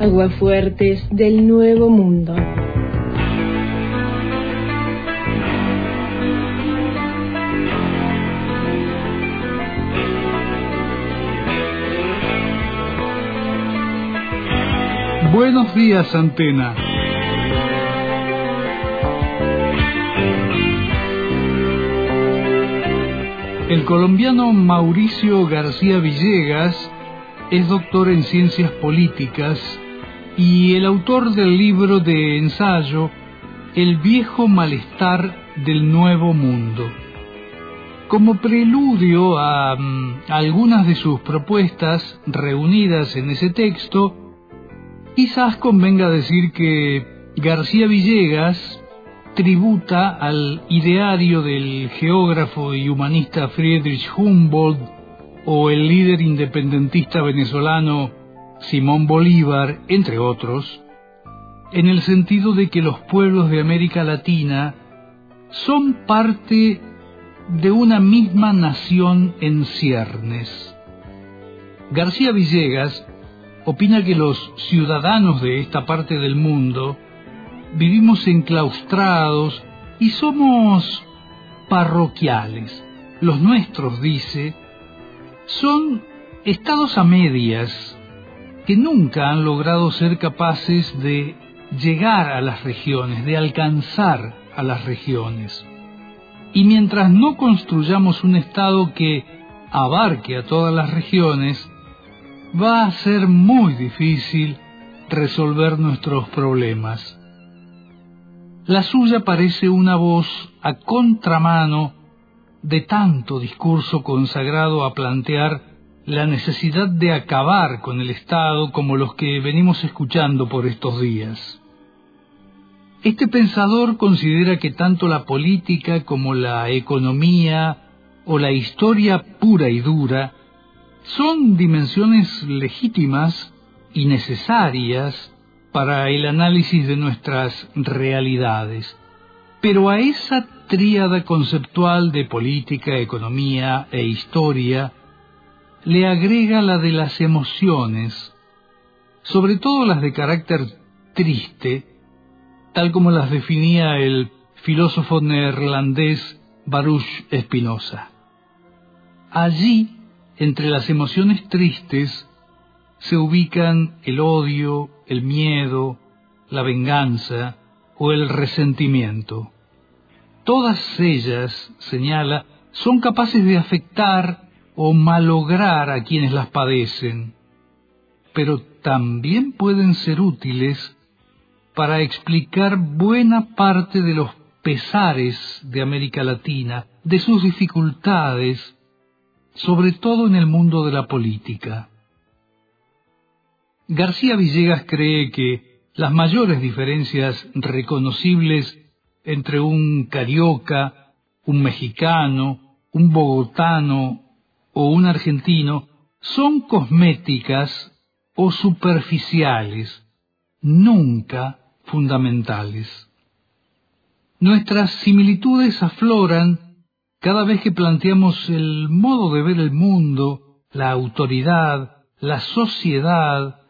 Aguafuertes del Nuevo Mundo. Buenos días, Antena. El colombiano Mauricio García Villegas es doctor en ciencias políticas y el autor del libro de ensayo El viejo malestar del nuevo mundo. Como preludio a, mm, algunas de sus propuestas reunidas en ese texto, quizás convenga decir que García Villegas tributa al ideario del geógrafo y humanista Friedrich Humboldt o el líder independentista venezolano Simón Bolívar, entre otros, en el sentido de que los pueblos de América Latina son parte de una misma nación en ciernes. García Villegas opina que los ciudadanos de esta parte del mundo vivimos enclaustrados y somos parroquiales. Los nuestros, dice, son estados a medias que nunca han logrado ser capaces de llegar a las regiones, de alcanzar a las regiones. Y mientras no construyamos un Estado que abarque a todas las regiones, va a ser muy difícil resolver nuestros problemas. La suya parece una voz a contramano de tanto discurso consagrado a plantear la necesidad de acabar con el Estado como los que venimos escuchando por estos días. Este pensador considera que tanto la política como la economía o la historia pura y dura son dimensiones legítimas y necesarias para el análisis de nuestras realidades. Pero a esa tríada conceptual de política, economía e historia le agrega la de las emociones, sobre todo las de carácter triste, tal como las definía el filósofo neerlandés Baruch Spinoza. Allí, entre las emociones tristes, se ubican el odio, el miedo, la venganza o el resentimiento. Todas ellas, señala, son capaces de afectar o malograr a quienes las padecen, pero también pueden ser útiles para explicar buena parte de los pesares de América Latina, de sus dificultades, sobre todo en el mundo de la política. García Villegas cree que las mayores diferencias reconocibles entre un carioca, un mexicano, un bogotano o un argentino son cosméticas o superficiales, nunca fundamentales. Nuestras similitudes afloran cada vez que planteamos el modo de ver el mundo, la autoridad, la sociedad,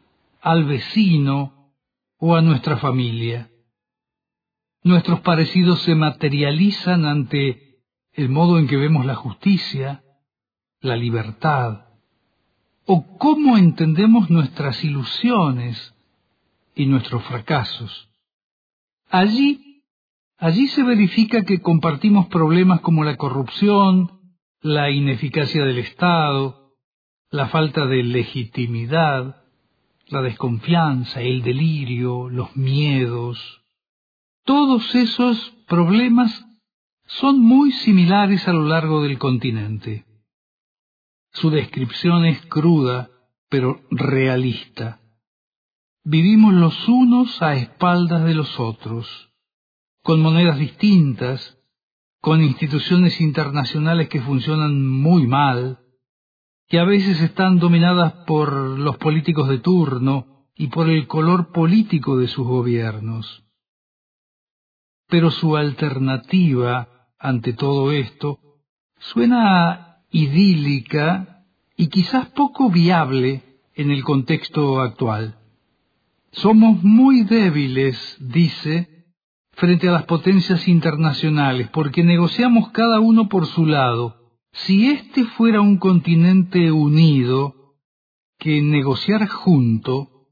al vecino o a nuestra familia. Nuestros parecidos se materializan ante el modo en que vemos la justicia, la libertad, o cómo entendemos nuestras ilusiones y nuestros fracasos. Allí, allí se verifica que compartimos problemas como la corrupción, la ineficacia del Estado, la falta de legitimidad, la desconfianza, el delirio, los miedos. Todos esos problemas son muy similares a lo largo del continente. Su descripción es cruda, pero realista. Vivimos los unos a espaldas de los otros, con monedas distintas, con instituciones internacionales que funcionan muy mal, que a veces están dominadas por los políticos de turno y por el color político de sus gobiernos. Pero su alternativa ante todo esto suena idílica y quizás poco viable en el contexto actual. Somos muy débiles, dice, frente a las potencias internacionales, porque negociamos cada uno por su lado. Si este fuera un continente unido, que negociar junto,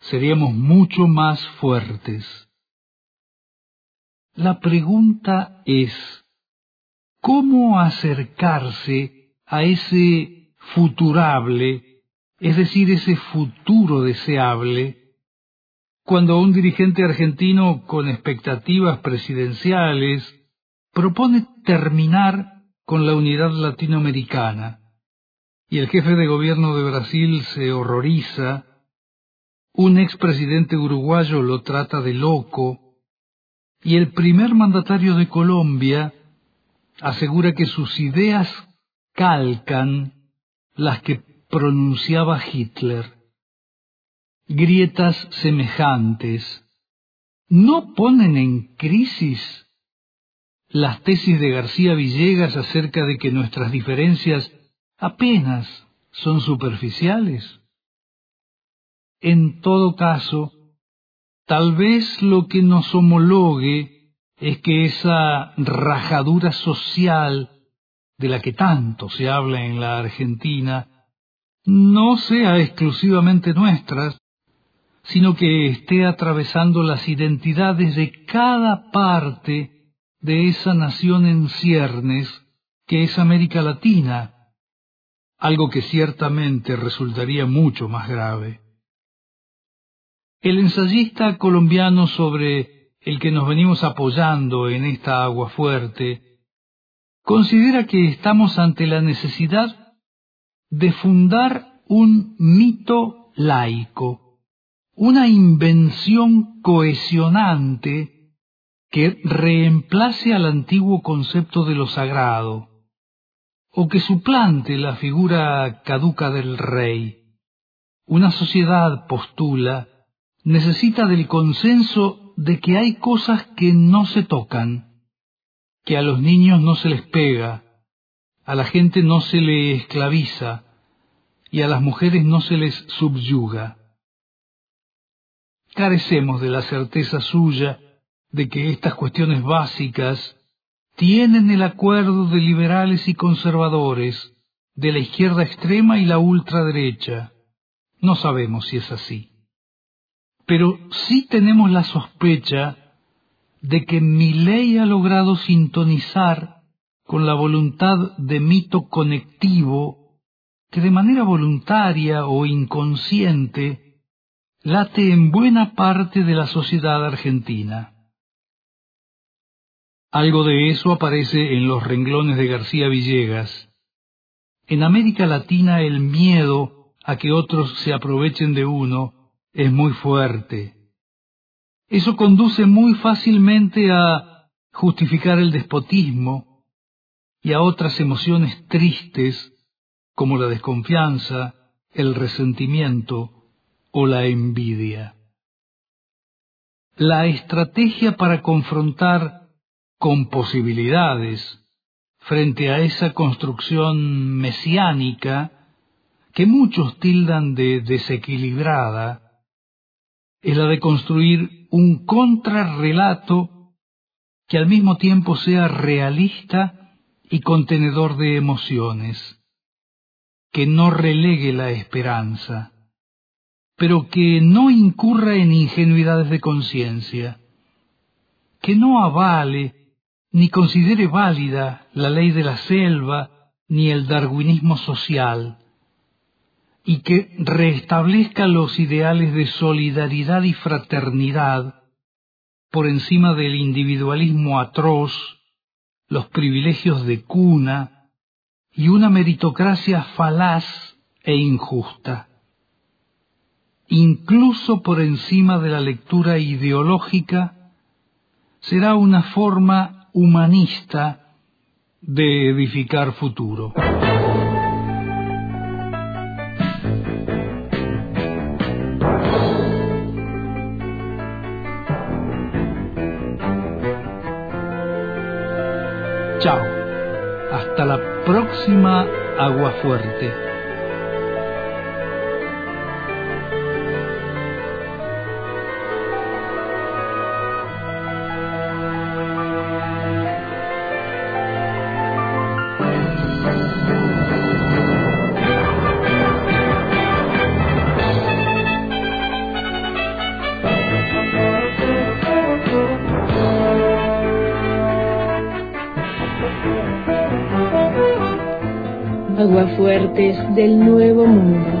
seríamos mucho más fuertes. La pregunta es, ¿cómo acercarse a ese futurable, es decir, ese futuro deseable, cuando un dirigente argentino con expectativas presidenciales propone terminar con la unidad latinoamericana, y el jefe de gobierno de Brasil se horroriza, un expresidente uruguayo lo trata de loco, y el primer mandatario de Colombia asegura que sus ideas calcan las que pronunciaba Hitler grietas semejantes no ponen en crisis las tesis de García Villegas acerca de que nuestras diferencias apenas son superficiales? En todo caso, tal vez lo que nos homologue es que esa rajadura social de la que tanto se habla en la Argentina no sea exclusivamente nuestra, sino que esté atravesando las identidades de cada parte de esa nación en ciernes que es América Latina, algo que ciertamente resultaría mucho más grave. El ensayista colombiano sobre el que nos venimos apoyando en esta agua fuerte considera que estamos ante la necesidad de fundar un mito laico una invención cohesionante que reemplace al antiguo concepto de lo sagrado, o que suplante la figura caduca del rey. Una sociedad, postula, necesita del consenso de que hay cosas que no se tocan, que a los niños no se les pega, a la gente no se le esclaviza y a las mujeres no se les subyuga carecemos de la certeza suya de que estas cuestiones básicas tienen el acuerdo de liberales y conservadores, de la izquierda extrema y la ultraderecha. No sabemos si es así. Pero sí tenemos la sospecha de que mi ley ha logrado sintonizar con la voluntad de mito conectivo que de manera voluntaria o inconsciente late en buena parte de la sociedad argentina. Algo de eso aparece en los renglones de García Villegas. En América Latina el miedo a que otros se aprovechen de uno es muy fuerte. Eso conduce muy fácilmente a justificar el despotismo y a otras emociones tristes como la desconfianza, el resentimiento, o la envidia. La estrategia para confrontar con posibilidades frente a esa construcción mesiánica que muchos tildan de desequilibrada es la de construir un contrarrelato que al mismo tiempo sea realista y contenedor de emociones, que no relegue la esperanza pero que no incurra en ingenuidades de conciencia, que no avale ni considere válida la ley de la selva ni el darwinismo social, y que restablezca los ideales de solidaridad y fraternidad por encima del individualismo atroz, los privilegios de cuna y una meritocracia falaz e injusta incluso por encima de la lectura ideológica, será una forma humanista de edificar futuro. Chao. Hasta la próxima Aguafuerte. Aguafuertes del Nuevo Mundo.